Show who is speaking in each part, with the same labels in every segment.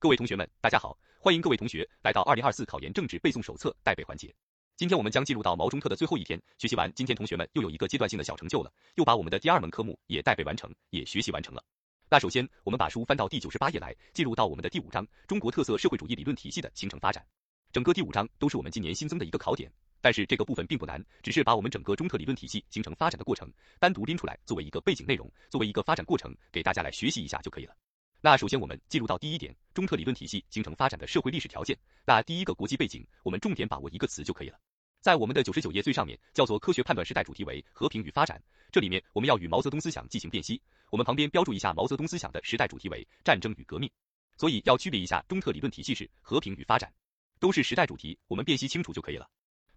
Speaker 1: 各位同学们，大家好，欢迎各位同学来到二零二四考研政治背诵手册带背环节。今天我们将进入到毛中特的最后一天，学习完，今天同学们又有一个阶段性的小成就了，又把我们的第二门科目也带背完成，也学习完成了。那首先，我们把书翻到第九十八页来，进入到我们的第五章中国特色社会主义理论体系的形成发展。整个第五章都是我们今年新增的一个考点，但是这个部分并不难，只是把我们整个中特理论体系形成发展的过程单独拎出来，作为一个背景内容，作为一个发展过程，给大家来学习一下就可以了。那首先我们进入到第一点，中特理论体系形成发展的社会历史条件。那第一个国际背景，我们重点把握一个词就可以了。在我们的九十九页最上面，叫做科学判断时代，主题为和平与发展。这里面我们要与毛泽东思想进行辨析。我们旁边标注一下毛泽东思想的时代主题为战争与革命，所以要区别一下中特理论体系是和平与发展，都是时代主题，我们辨析清楚就可以了。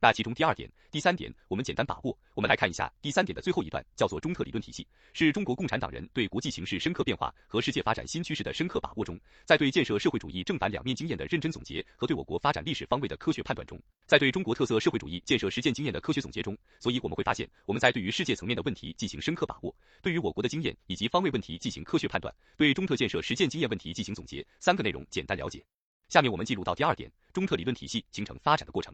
Speaker 1: 那其中第二点、第三点，我们简单把握。我们来看一下第三点的最后一段，叫做中特理论体系，是中国共产党人对国际形势深刻变化和世界发展新趋势的深刻把握中，在对建设社会主义正反两面经验的认真总结和对我国发展历史方位的科学判断中，在对中国特色社会主义建设实践经验的科学总结中，所以我们会发现，我们在对于世界层面的问题进行深刻把握，对于我国的经验以及方位问题进行科学判断，对中特建设实践经验问题进行总结，三个内容简单了解。下面我们进入到第二点，中特理论体系形成发展的过程。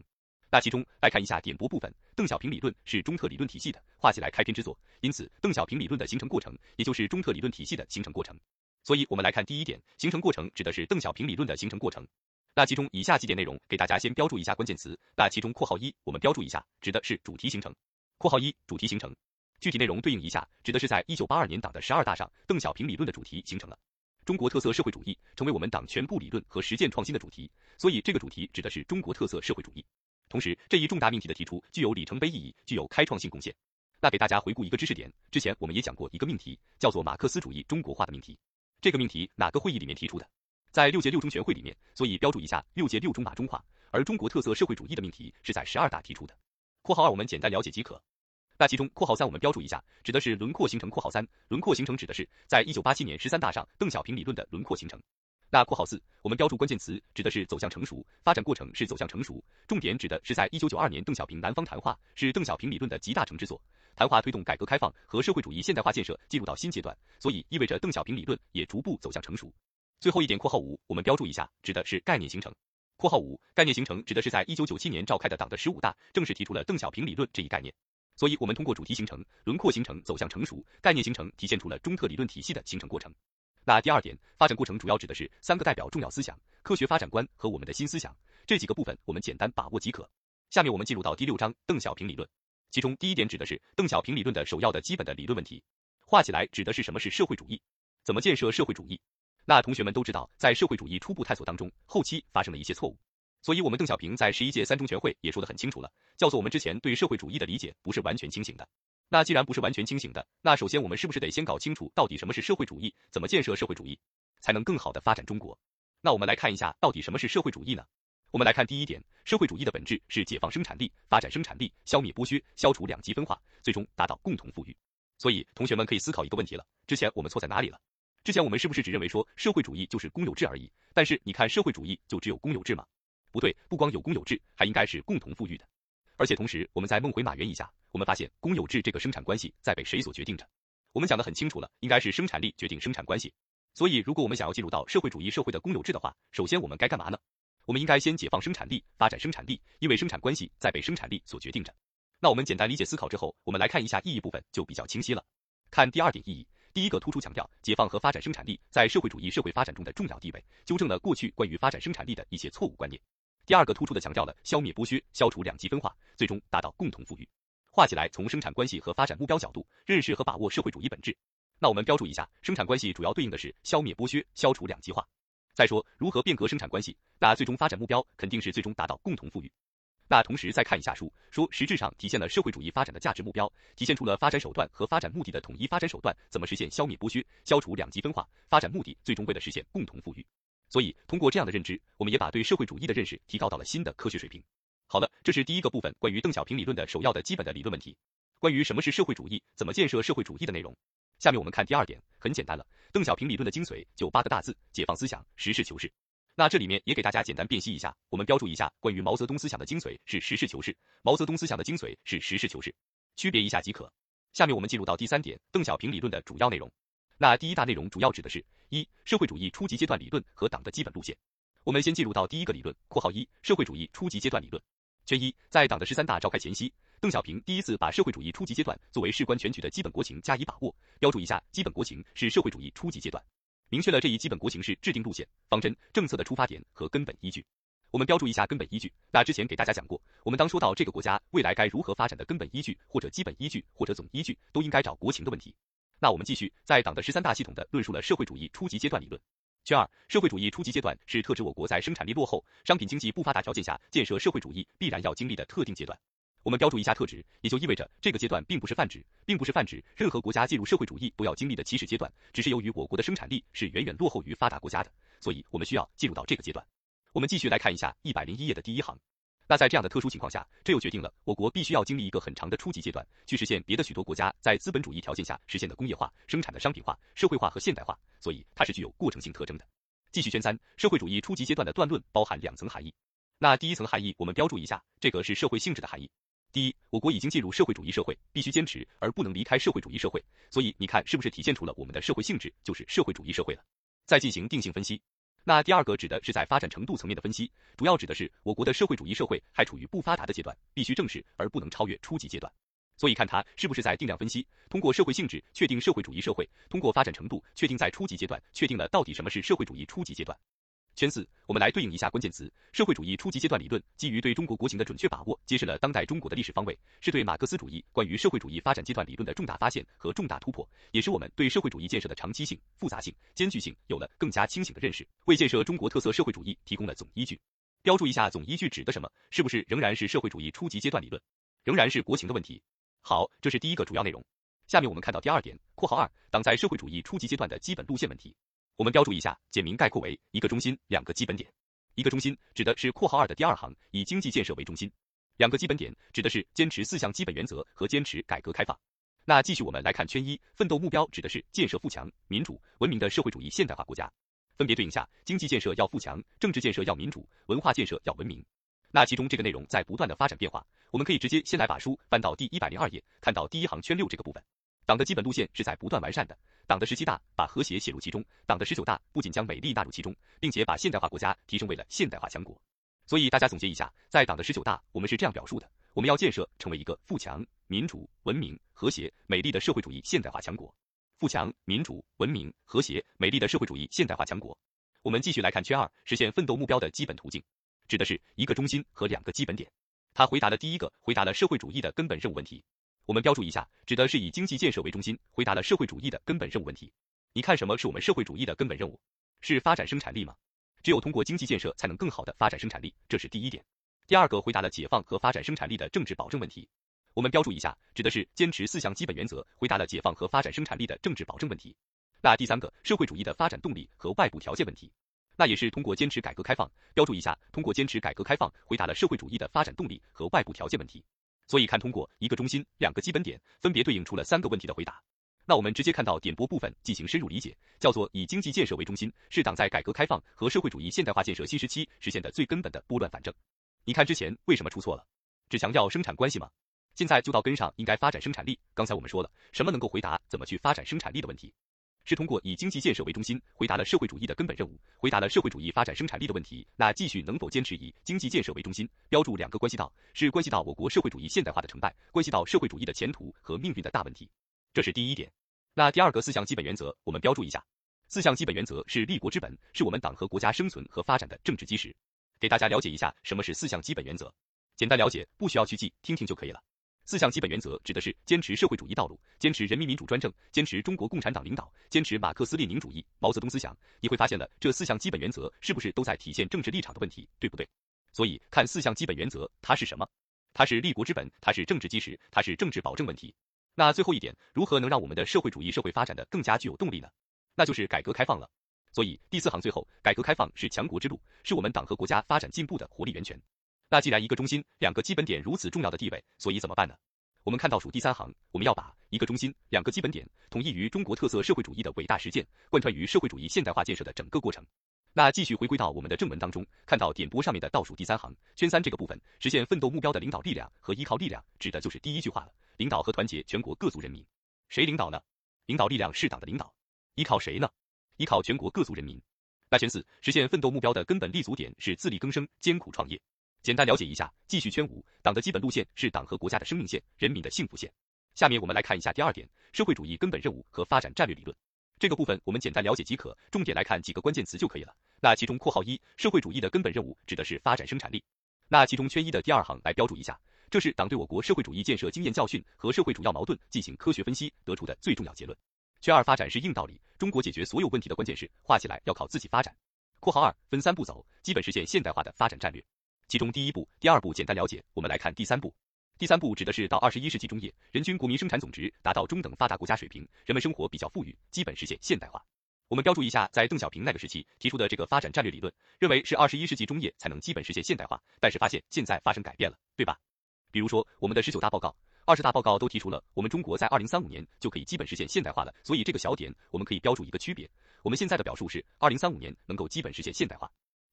Speaker 1: 那其中来看一下点拨部分，邓小平理论是中特理论体系的画起来开篇之作，因此邓小平理论的形成过程，也就是中特理论体系的形成过程。所以，我们来看第一点，形成过程指的是邓小平理论的形成过程。那其中以下几点内容，给大家先标注一下关键词。那其中括号一，我们标注一下，指的是主题形成。括号一，主题形成，具体内容对应一下，指的是在一九八二年党的十二大上，邓小平理论的主题形成了中国特色社会主义，成为我们党全部理论和实践创新的主题。所以，这个主题指的是中国特色社会主义。同时，这一重大命题的提出具有里程碑意义，具有开创性贡献。那给大家回顾一个知识点，之前我们也讲过一个命题，叫做马克思主义中国化的命题。这个命题哪个会议里面提出的？在六届六中全会里面，所以标注一下六届六中马中化。而中国特色社会主义的命题是在十二大提出的。括号二我们简单了解即可。那其中括号三我们标注一下，指的是轮廓形成。括号三轮廓形成指的是在一九八七年十三大上邓小平理论的轮廓形成。那括号四，我们标注关键词，指的是走向成熟，发展过程是走向成熟，重点指的是在一九九二年邓小平南方谈话是邓小平理论的集大成之作，谈话推动改革开放和社会主义现代化建设进入到新阶段，所以意味着邓小平理论也逐步走向成熟。最后一点括号五，我们标注一下，指的是概念形成。括号五，概念形成指的是在一九九七年召开的党的十五大正式提出了邓小平理论这一概念，所以我们通过主题形成、轮廓形成、走向成熟、概念形成，体现出了中特理论体系的形成过程。那第二点，发展过程主要指的是三个代表重要思想：科学发展观和我们的新思想。这几个部分我们简单把握即可。下面我们进入到第六章邓小平理论，其中第一点指的是邓小平理论的首要的基本的理论问题，画起来指的是什么是社会主义，怎么建设社会主义。那同学们都知道，在社会主义初步探索当中，后期发生了一些错误，所以我们邓小平在十一届三中全会也说得很清楚了，叫做我们之前对社会主义的理解不是完全清醒的。那既然不是完全清醒的，那首先我们是不是得先搞清楚到底什么是社会主义，怎么建设社会主义，才能更好的发展中国？那我们来看一下到底什么是社会主义呢？我们来看第一点，社会主义的本质是解放生产力，发展生产力，消灭剥削，消除两极分化，最终达到共同富裕。所以同学们可以思考一个问题了，之前我们错在哪里了？之前我们是不是只认为说社会主义就是公有制而已？但是你看社会主义就只有公有制吗？不对，不光有公有制，还应该是共同富裕的。而且同时，我们再梦回马原一下。我们发现公有制这个生产关系在被谁所决定着？我们讲的很清楚了，应该是生产力决定生产关系。所以，如果我们想要进入到社会主义社会的公有制的话，首先我们该干嘛呢？我们应该先解放生产力，发展生产力，因为生产关系在被生产力所决定着。那我们简单理解思考之后，我们来看一下意义部分就比较清晰了。看第二点意义，第一个突出强调解放和发展生产力在社会主义社会发展中的重要地位，纠正了过去关于发展生产力的一些错误观念。第二个突出的强调了消灭剥削，消除两极分化，最终达到共同富裕。画起来，从生产关系和发展目标角度认识和把握社会主义本质。那我们标注一下，生产关系主要对应的是消灭剥削、消除两极化。再说如何变革生产关系，那最终发展目标肯定是最终达到共同富裕。那同时再看一下书，说实质上体现了社会主义发展的价值目标，体现出了发展手段和发展目的的统一。发展手段怎么实现消灭剥削、消除两极分化？发展目的最终为了实现共同富裕。所以通过这样的认知，我们也把对社会主义的认识提高到了新的科学水平。好了，这是第一个部分关于邓小平理论的首要的基本的理论问题，关于什么是社会主义，怎么建设社会主义的内容。下面我们看第二点，很简单了，邓小平理论的精髓就八个大字：解放思想，实事求是。那这里面也给大家简单辨析一下，我们标注一下关于毛泽东思想的精髓是实事求是，毛泽东思想的精髓是实事求是，区别一下即可。下面我们进入到第三点，邓小平理论的主要内容。那第一大内容主要指的是：一、社会主义初级阶段理论和党的基本路线。我们先进入到第一个理论（括号一）社会主义初级阶段理论。圈一，在党的十三大召开前夕，邓小平第一次把社会主义初级阶段作为事关全局的基本国情加以把握。标注一下，基本国情是社会主义初级阶段，明确了这一基本国情是制定路线、方针、政策的出发点和根本依据。我们标注一下根本依据。那之前给大家讲过，我们当说到这个国家未来该如何发展的根本依据或者基本依据或者总依据，都应该找国情的问题。那我们继续在党的十三大系统的论述了社会主义初级阶段理论。圈二，社会主义初级阶段是特指我国在生产力落后、商品经济不发达条件下建设社会主义必然要经历的特定阶段。我们标注一下特指，也就意味着这个阶段并不是泛指，并不是泛指任何国家进入社会主义都要经历的起始阶段，只是由于我国的生产力是远远落后于发达国家的，所以我们需要进入到这个阶段。我们继续来看一下一百零一页的第一行。那在这样的特殊情况下，这又决定了我国必须要经历一个很长的初级阶段，去实现别的许多国家在资本主义条件下实现的工业化、生产的商品化、社会化和现代化，所以它是具有过程性特征的。继续圈三，社会主义初级阶段的断论包含两层含义。那第一层含义我们标注一下，这个是社会性质的含义。第一，我国已经进入社会主义社会，必须坚持而不能离开社会主义社会，所以你看是不是体现出了我们的社会性质就是社会主义社会了？再进行定性分析。那第二个指的是在发展程度层面的分析，主要指的是我国的社会主义社会还处于不发达的阶段，必须正视而不能超越初级阶段。所以看它是不是在定量分析，通过社会性质确定社会主义社会，通过发展程度确定在初级阶段确定了到底什么是社会主义初级阶段。圈四，我们来对应一下关键词：社会主义初级阶段理论，基于对中国国情的准确把握，揭示了当代中国的历史方位，是对马克思主义关于社会主义发展阶段理论的重大发现和重大突破，也是我们对社会主义建设的长期性、复杂性、艰巨性有了更加清醒的认识，为建设中国特色社会主义提供了总依据。标注一下总依据指的什么？是不是仍然是社会主义初级阶段理论？仍然是国情的问题？好，这是第一个主要内容。下面我们看到第二点（括号二）党在社会主义初级阶段的基本路线问题。我们标注一下，简明概括为一个中心，两个基本点。一个中心指的是括号二的第二行，以经济建设为中心；两个基本点指的是坚持四项基本原则和坚持改革开放。那继续我们来看圈一，奋斗目标指的是建设富强、民主、文明的社会主义现代化国家。分别对应下，经济建设要富强，政治建设要民主，文化建设要文明。那其中这个内容在不断的发展变化，我们可以直接先来把书翻到第一百零二页，看到第一行圈六这个部分。党的基本路线是在不断完善的。党的十七大把和谐写入其中，党的十九大不仅将美丽纳入其中，并且把现代化国家提升为了现代化强国。所以大家总结一下，在党的十九大，我们是这样表述的：我们要建设成为一个富强、民主、文明、和谐、美丽的社会主义现代化强国。富强、民主、文明、和谐、美丽的社会主义现代化强国。我们继续来看圈二，实现奋斗目标的基本途径，指的是一个中心和两个基本点。他回答了第一个，回答了社会主义的根本任务问题。我们标注一下，指的是以经济建设为中心，回答了社会主义的根本任务问题。你看什么是我们社会主义的根本任务？是发展生产力吗？只有通过经济建设，才能更好的发展生产力，这是第一点。第二个，回答了解放和发展生产力的政治保证问题。我们标注一下，指的是坚持四项基本原则，回答了解放和发展生产力的政治保证问题。那第三个，社会主义的发展动力和外部条件问题，那也是通过坚持改革开放，标注一下，通过坚持改革开放，回答了社会主义的发展动力和外部条件问题。所以看通过一个中心，两个基本点，分别对应出了三个问题的回答。那我们直接看到点拨部分进行深入理解，叫做以经济建设为中心，是党在改革开放和社会主义现代化建设新时期实现的最根本的拨乱反正。你看之前为什么出错了？只强调生产关系吗？现在就到根上，应该发展生产力。刚才我们说了，什么能够回答怎么去发展生产力的问题？是通过以经济建设为中心，回答了社会主义的根本任务，回答了社会主义发展生产力的问题。那继续能否坚持以经济建设为中心？标注两个关系到，是关系到我国社会主义现代化的成败，关系到社会主义的前途和命运的大问题。这是第一点。那第二个四项基本原则，我们标注一下。四项基本原则是立国之本，是我们党和国家生存和发展的政治基石。给大家了解一下什么是四项基本原则，简单了解，不需要去记，听听就可以了。四项基本原则指的是坚持社会主义道路，坚持人民民主专政，坚持中国共产党领导，坚持马克思列宁主义、毛泽东思想。你会发现了这四项基本原则是不是都在体现政治立场的问题，对不对？所以看四项基本原则，它是什么？它是立国之本，它是政治基石，它是政治保证问题。那最后一点，如何能让我们的社会主义社会发展的更加具有动力呢？那就是改革开放了。所以第四行最后，改革开放是强国之路，是我们党和国家发展进步的活力源泉。那既然一个中心、两个基本点如此重要的地位，所以怎么办呢？我们看倒数第三行，我们要把一个中心、两个基本点统一于中国特色社会主义的伟大实践，贯穿于社会主义现代化建设的整个过程。那继续回归到我们的正文当中，看到点播上面的倒数第三行，圈三这个部分，实现奋斗目标的领导力量和依靠力量，指的就是第一句话了：领导和团结全国各族人民。谁领导呢？领导力量是党的领导。依靠谁呢？依靠全国各族人民。那圈四，实现奋斗目标的根本立足点是自力更生、艰苦创业。简单了解一下，继续圈五，党的基本路线是党和国家的生命线，人民的幸福线。下面我们来看一下第二点，社会主义根本任务和发展战略理论。这个部分我们简单了解即可，重点来看几个关键词就可以了。那其中括号一，社会主义的根本任务指的是发展生产力。那其中圈一的第二行来标注一下，这是党对我国社会主义建设经验教训和社会主要矛盾进行科学分析得出的最重要结论。圈二发展是硬道理，中国解决所有问题的关键是画起来要靠自己发展。括号二分三步走，基本实现现代化的发展战略。其中第一步、第二步简单了解，我们来看第三步。第三步指的是到二十一世纪中叶，人均国民生产总值达到中等发达国家水平，人们生活比较富裕，基本实现现代化。我们标注一下，在邓小平那个时期提出的这个发展战略理论，认为是二十一世纪中叶才能基本实现现代化，但是发现现在发生改变了，对吧？比如说我们的十九大报告、二十大报告都提出了，我们中国在二零三五年就可以基本实现现代化了，所以这个小点我们可以标注一个区别。我们现在的表述是二零三五年能够基本实现现代化。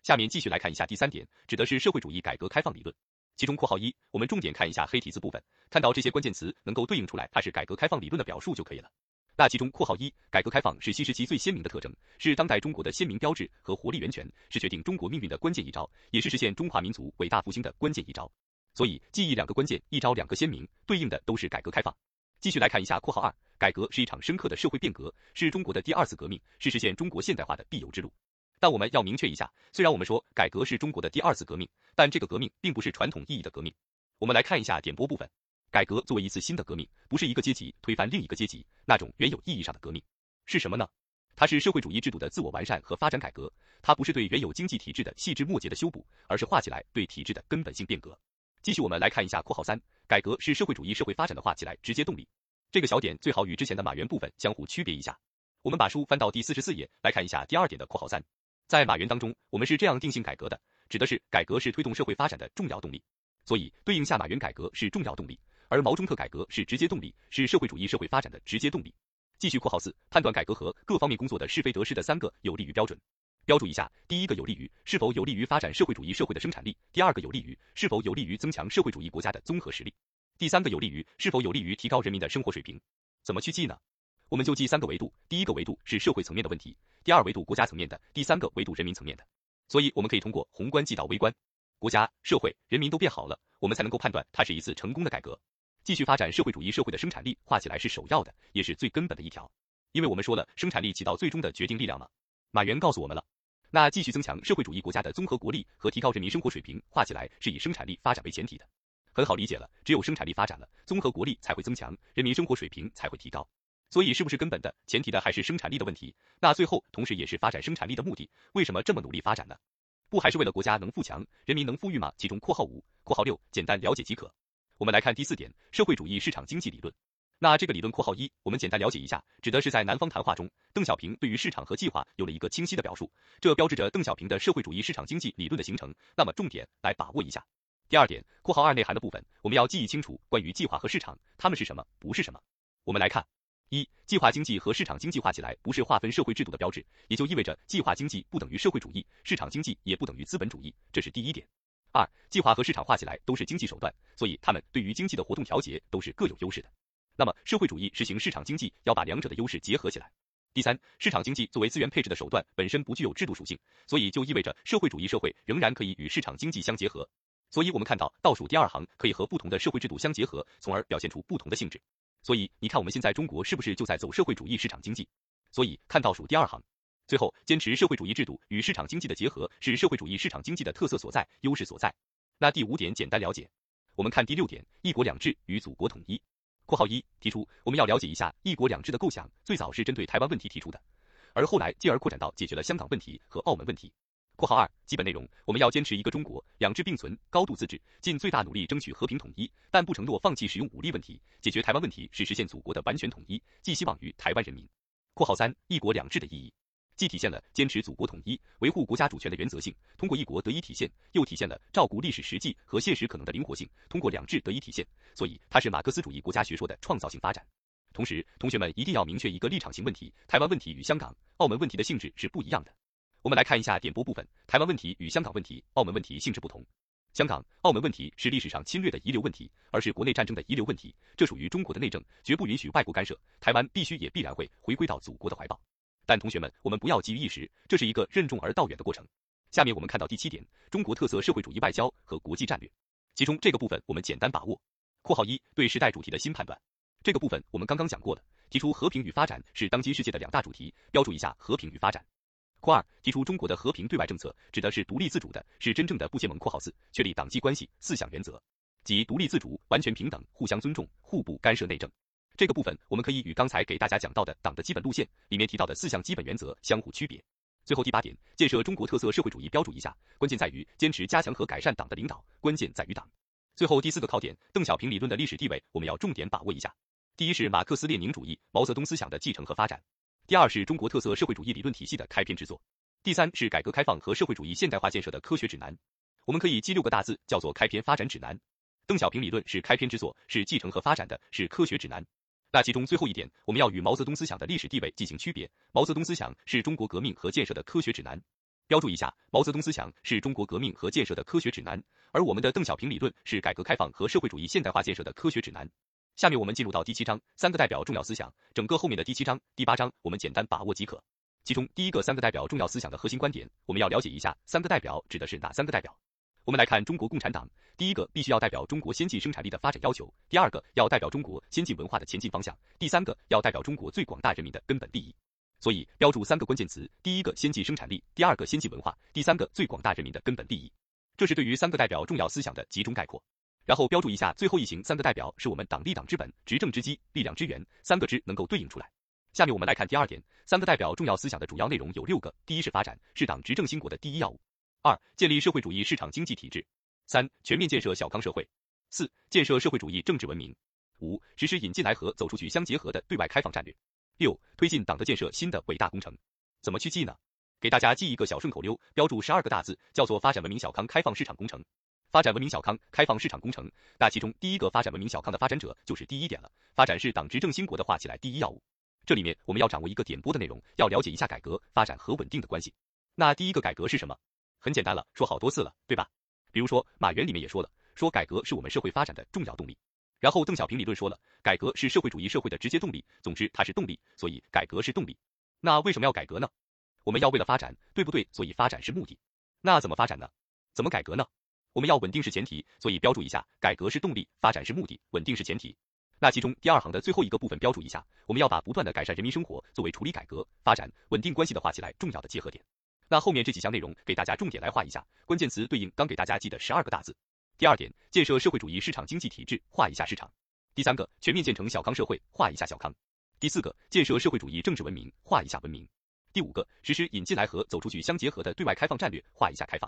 Speaker 1: 下面继续来看一下第三点，指的是社会主义改革开放理论，其中括号一，我们重点看一下黑体字部分，看到这些关键词能够对应出来，它是改革开放理论的表述就可以了。那其中括号一，改革开放是新时期最鲜明的特征，是当代中国的鲜明标志和活力源泉，是决定中国命运的关键一招，也是实现中华民族伟大复兴的关键一招。所以记忆两个关键，一招两个鲜明，对应的都是改革开放。继续来看一下括号二，改革是一场深刻的社会变革，是中国的第二次革命，是实现中国现代化的必由之路。但我们要明确一下，虽然我们说改革是中国的第二次革命，但这个革命并不是传统意义的革命。我们来看一下点播部分。改革作为一次新的革命，不是一个阶级推翻另一个阶级那种原有意义上的革命，是什么呢？它是社会主义制度的自我完善和发展改革，它不是对原有经济体制的细枝末节的修补，而是画起来对体制的根本性变革。继续我们来看一下括号三，改革是社会主义社会发展的画起来直接动力。这个小点最好与之前的马原部分相互区别一下。我们把书翻到第四十四页来看一下第二点的括号三，在马原当中，我们是这样定性改革的，指的是改革是推动社会发展的重要动力，所以对应下马原改革是重要动力。而毛中特改革是直接动力，是社会主义社会发展的直接动力。继续括号四，判断改革和各方面工作的是非得失的三个有利于标准，标注一下：第一个有利于是否有利于发展社会主义社会的生产力；第二个有利于是否有利于增强社会主义国家的综合实力；第三个有利于是否有利于提高人民的生活水平。怎么去记呢？我们就记三个维度：第一个维度是社会层面的问题，第二维度国家层面的，第三个维度人民层面的。所以我们可以通过宏观记到微观，国家、社会、人民都变好了，我们才能够判断它是一次成功的改革。继续发展社会主义社会的生产力，画起来是首要的，也是最根本的一条。因为我们说了，生产力起到最终的决定力量嘛。马原告诉我们了，那继续增强社会主义国家的综合国力和提高人民生活水平，画起来是以生产力发展为前提的。很好理解了，只有生产力发展了，综合国力才会增强，人民生活水平才会提高。所以是不是根本的前提的还是生产力的问题？那最后同时也是发展生产力的目的。为什么这么努力发展呢？不还是为了国家能富强，人民能富裕吗？其中括号五、括号六简单了解即可。我们来看第四点，社会主义市场经济理论。那这个理论（括号一），我们简单了解一下，指的是在南方谈话中，邓小平对于市场和计划有了一个清晰的表述，这标志着邓小平的社会主义市场经济理论的形成。那么重点来把握一下。第二点（括号二）内涵的部分，我们要记忆清楚关于计划和市场，它们是什么，不是什么。我们来看，一，计划经济和市场经济画起来不是划分社会制度的标志，也就意味着计划经济不等于社会主义，市场经济也不等于资本主义，这是第一点。二，计划和市场画起来都是经济手段，所以他们对于经济的活动调节都是各有优势的。那么社会主义实行市场经济，要把两者的优势结合起来。第三，市场经济作为资源配置的手段，本身不具有制度属性，所以就意味着社会主义社会仍然可以与市场经济相结合。所以我们看到倒数第二行可以和不同的社会制度相结合，从而表现出不同的性质。所以你看我们现在中国是不是就在走社会主义市场经济？所以看倒数第二行。最后，坚持社会主义制度与市场经济的结合是社会主义市场经济的特色所在、优势所在。那第五点简单了解，我们看第六点，一国两制与祖国统一。括号一提出我们要了解一下一国两制的构想，最早是针对台湾问题提出的，而后来进而扩展到解决了香港问题和澳门问题。括号二基本内容，我们要坚持一个中国，两制并存，高度自治，尽最大努力争取和平统一，但不承诺放弃使用武力问题。解决台湾问题是实现祖国的完全统一，寄希望于台湾人民。括号三一国两制的意义。既体现了坚持祖国统一、维护国家主权的原则性，通过一国得以体现；又体现了照顾历史实际和现实可能的灵活性，通过两制得以体现。所以，它是马克思主义国家学说的创造性发展。同时，同学们一定要明确一个立场型问题：台湾问题与香港、澳门问题的性质是不一样的。我们来看一下点播部分：台湾问题与香港问题、澳门问题性质不同。香港、澳门问题是历史上侵略的遗留问题，而是国内战争的遗留问题，这属于中国的内政，绝不允许外国干涉。台湾必须也必然会回归到祖国的怀抱。但同学们，我们不要急于一时，这是一个任重而道远的过程。下面我们看到第七点，中国特色社会主义外交和国际战略，其中这个部分我们简单把握。括号一对时代主题的新判断，这个部分我们刚刚讲过的，提出和平与发展是当今世界的两大主题，标注一下和平与发展。括二提出中国的和平对外政策指的是独立自主的，是真正的不结盟。括号四确立党际关系四项原则，即独立自主、完全平等、互相尊重、互不干涉内政。这个部分我们可以与刚才给大家讲到的党的基本路线里面提到的四项基本原则相互区别。最后第八点，建设中国特色社会主义标注一下，关键在于坚持加强和改善党的领导，关键在于党。最后第四个考点，邓小平理论的历史地位，我们要重点把握一下。第一是马克思列宁主义、毛泽东思想的继承和发展；第二是中国特色社会主义理论体系的开篇之作；第三是改革开放和社会主义现代化建设的科学指南。我们可以记六个大字，叫做开篇发展指南。邓小平理论是开篇之作，是继承和发展的，是科学指南。那其中最后一点，我们要与毛泽东思想的历史地位进行区别。毛泽东思想是中国革命和建设的科学指南。标注一下，毛泽东思想是中国革命和建设的科学指南，而我们的邓小平理论是改革开放和社会主义现代化建设的科学指南。下面我们进入到第七章，三个代表重要思想。整个后面的第七章、第八章，我们简单把握即可。其中第一个三个代表重要思想的核心观点，我们要了解一下三个代表指的是哪三个代表。我们来看中国共产党，第一个必须要代表中国先进生产力的发展要求，第二个要代表中国先进文化的前进方向，第三个要代表中国最广大人民的根本利益。所以标注三个关键词：第一个先进生产力，第二个先进文化，第三个最广大人民的根本利益。这是对于三个代表重要思想的集中概括。然后标注一下最后一行，三个代表是我们党立党之本、执政之基、力量之源，三个之能够对应出来。下面我们来看第二点，三个代表重要思想的主要内容有六个：第一是发展，是党执政兴国的第一要务；二、建立社会主义市场经济体制；三、全面建设小康社会；四、建设社会主义政治文明；五、实施引进来和走出去相结合的对外开放战略。六、推进党的建设新的伟大工程，怎么去记呢？给大家记一个小顺口溜，标注十二个大字，叫做发展文明小康开放市场工程。发展文明小康开放市场工程，那其中第一个发展文明小康的发展者就是第一点了。发展是党执政兴国的画起来第一要务。这里面我们要掌握一个点播的内容，要了解一下改革、发展和稳定的关系。那第一个改革是什么？很简单了，说好多次了，对吧？比如说马原里面也说了，说改革是我们社会发展的重要动力。然后邓小平理论说了，改革是社会主义社会的直接动力。总之，它是动力，所以改革是动力。那为什么要改革呢？我们要为了发展，对不对？所以发展是目的。那怎么发展呢？怎么改革呢？我们要稳定是前提，所以标注一下，改革是动力，发展是目的，稳定是前提。那其中第二行的最后一个部分标注一下，我们要把不断的改善人民生活作为处理改革、发展、稳定关系的画起来重要的结合点。那后面这几项内容给大家重点来画一下，关键词对应刚给大家记的十二个大字。第二点，建设社会主义市场经济体制，画一下市场。第三个，全面建成小康社会，画一下小康。第四个，建设社会主义政治文明，画一下文明。第五个，实施引进来和走出去相结合的对外开放战略，画一下开放。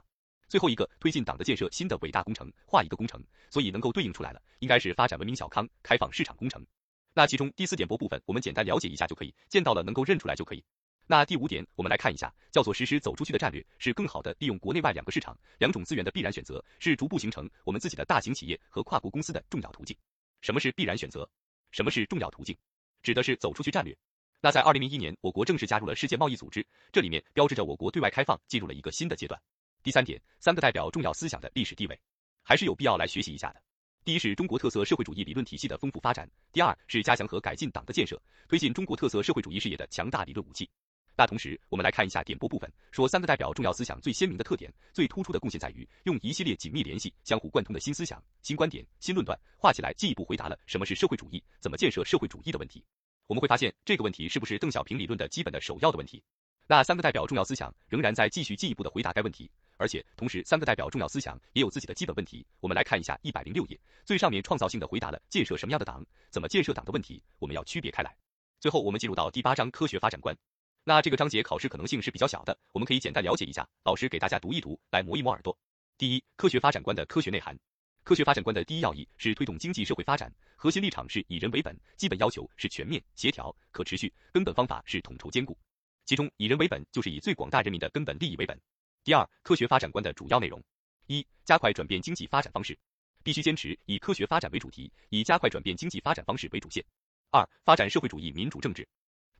Speaker 1: 最后一个，推进党的建设新的伟大工程，画一个工程。所以能够对应出来了，应该是发展文明小康，开放市场工程。那其中第四点播部分，我们简单了解一下就可以，见到了能够认出来就可以。那第五点，我们来看一下，叫做实施走出去的战略，是更好的利用国内外两个市场、两种资源的必然选择，是逐步形成我们自己的大型企业和跨国公司的重要途径。什么是必然选择？什么是重要途径？指的是走出去战略。那在二零零一年，我国正式加入了世界贸易组织，这里面标志着我国对外开放进入了一个新的阶段。第三点，三个代表重要思想的历史地位，还是有必要来学习一下的。第一是中国特色社会主义理论体系的丰富发展，第二是加强和改进党的建设，推进中国特色社会主义事业的强大理论武器。那同时，我们来看一下点播部分，说三个代表重要思想最鲜明的特点、最突出的贡献在于用一系列紧密联系、相互贯通的新思想、新观点、新论断画起来，进一步回答了什么是社会主义、怎么建设社会主义的问题。我们会发现这个问题是不是邓小平理论的基本的首要的问题？那三个代表重要思想仍然在继续进一步的回答该问题，而且同时三个代表重要思想也有自己的基本问题。我们来看一下一百零六页最上面创造性的回答了建设什么样的党、怎么建设党的问题，我们要区别开来。最后我们进入到第八章科学发展观。那这个章节考试可能性是比较小的，我们可以简单了解一下。老师给大家读一读，来磨一磨耳朵。第一，科学发展观的科学内涵。科学发展观的第一要义是推动经济社会发展，核心立场是以人为本，基本要求是全面、协调、可持续，根本方法是统筹兼顾。其中，以人为本就是以最广大人民的根本利益为本。第二，科学发展观的主要内容：一、加快转变经济发展方式，必须坚持以科学发展为主题，以加快转变经济发展方式为主线。二、发展社会主义民主政治。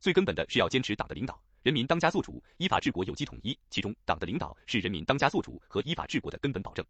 Speaker 1: 最根本的是要坚持党的领导，人民当家作主，依法治国有机统一。其中，党的领导是人民当家作主和依法治国的根本保证。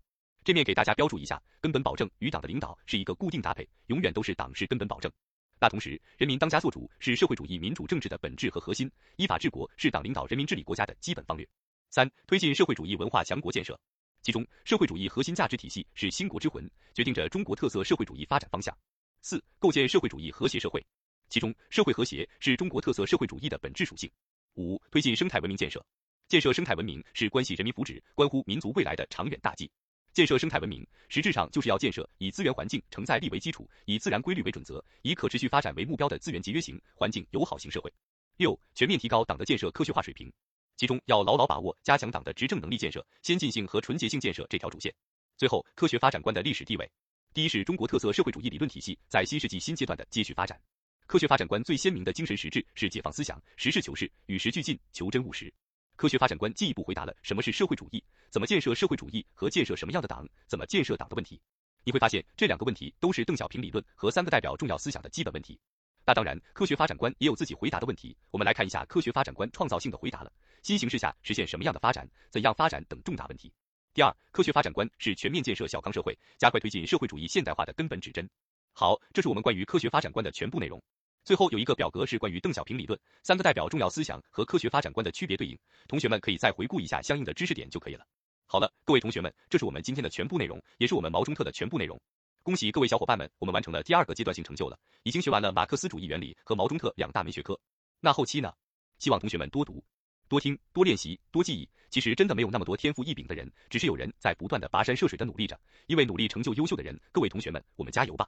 Speaker 1: 这面给大家标注一下，根本保证与党的领导是一个固定搭配，永远都是党是根本保证。那同时，人民当家作主是社会主义民主政治的本质和核心，依法治国是党领导人民治理国家的基本方略。三、推进社会主义文化强国建设，其中社会主义核心价值体系是兴国之魂，决定着中国特色社会主义发展方向。四、构建社会主义和谐社会，其中社会和谐是中国特色社会主义的本质属性。五、推进生态文明建设，建设生态文明是关系人民福祉、关乎民族未来的长远大计。建设生态文明，实质上就是要建设以资源环境承载力为基础，以自然规律为准则，以可持续发展为目标的资源节约型、环境友好型社会。六、全面提高党的建设科学化水平，其中要牢牢把握加强党的执政能力建设、先进性和纯洁性建设这条主线。最后，科学发展观的历史地位，第一是中国特色社会主义理论体系在新世纪新阶段的接续发展。科学发展观最鲜明的精神实质是解放思想，实事求是，与时俱进，求真务实。科学发展观进一步回答了什么是社会主义、怎么建设社会主义和建设什么样的党、怎么建设党的问题。你会发现这两个问题都是邓小平理论和三个代表重要思想的基本问题。那当然，科学发展观也有自己回答的问题。我们来看一下科学发展观创造性的回答了新形势下实现什么样的发展、怎样发展等重大问题。第二，科学发展观是全面建设小康社会、加快推进社会主义现代化的根本指针。好，这是我们关于科学发展观的全部内容。最后有一个表格是关于邓小平理论三个代表重要思想和科学发展观的区别对应，同学们可以再回顾一下相应的知识点就可以了。好了，各位同学们，这是我们今天的全部内容，也是我们毛中特的全部内容。恭喜各位小伙伴们，我们完成了第二个阶段性成就了，已经学完了马克思主义原理和毛中特两大门学科。那后期呢？希望同学们多读、多听、多练习、多记忆。其实真的没有那么多天赋异禀的人，只是有人在不断的跋山涉水的努力着。因为努力成就优秀的人，各位同学们，我们加油吧！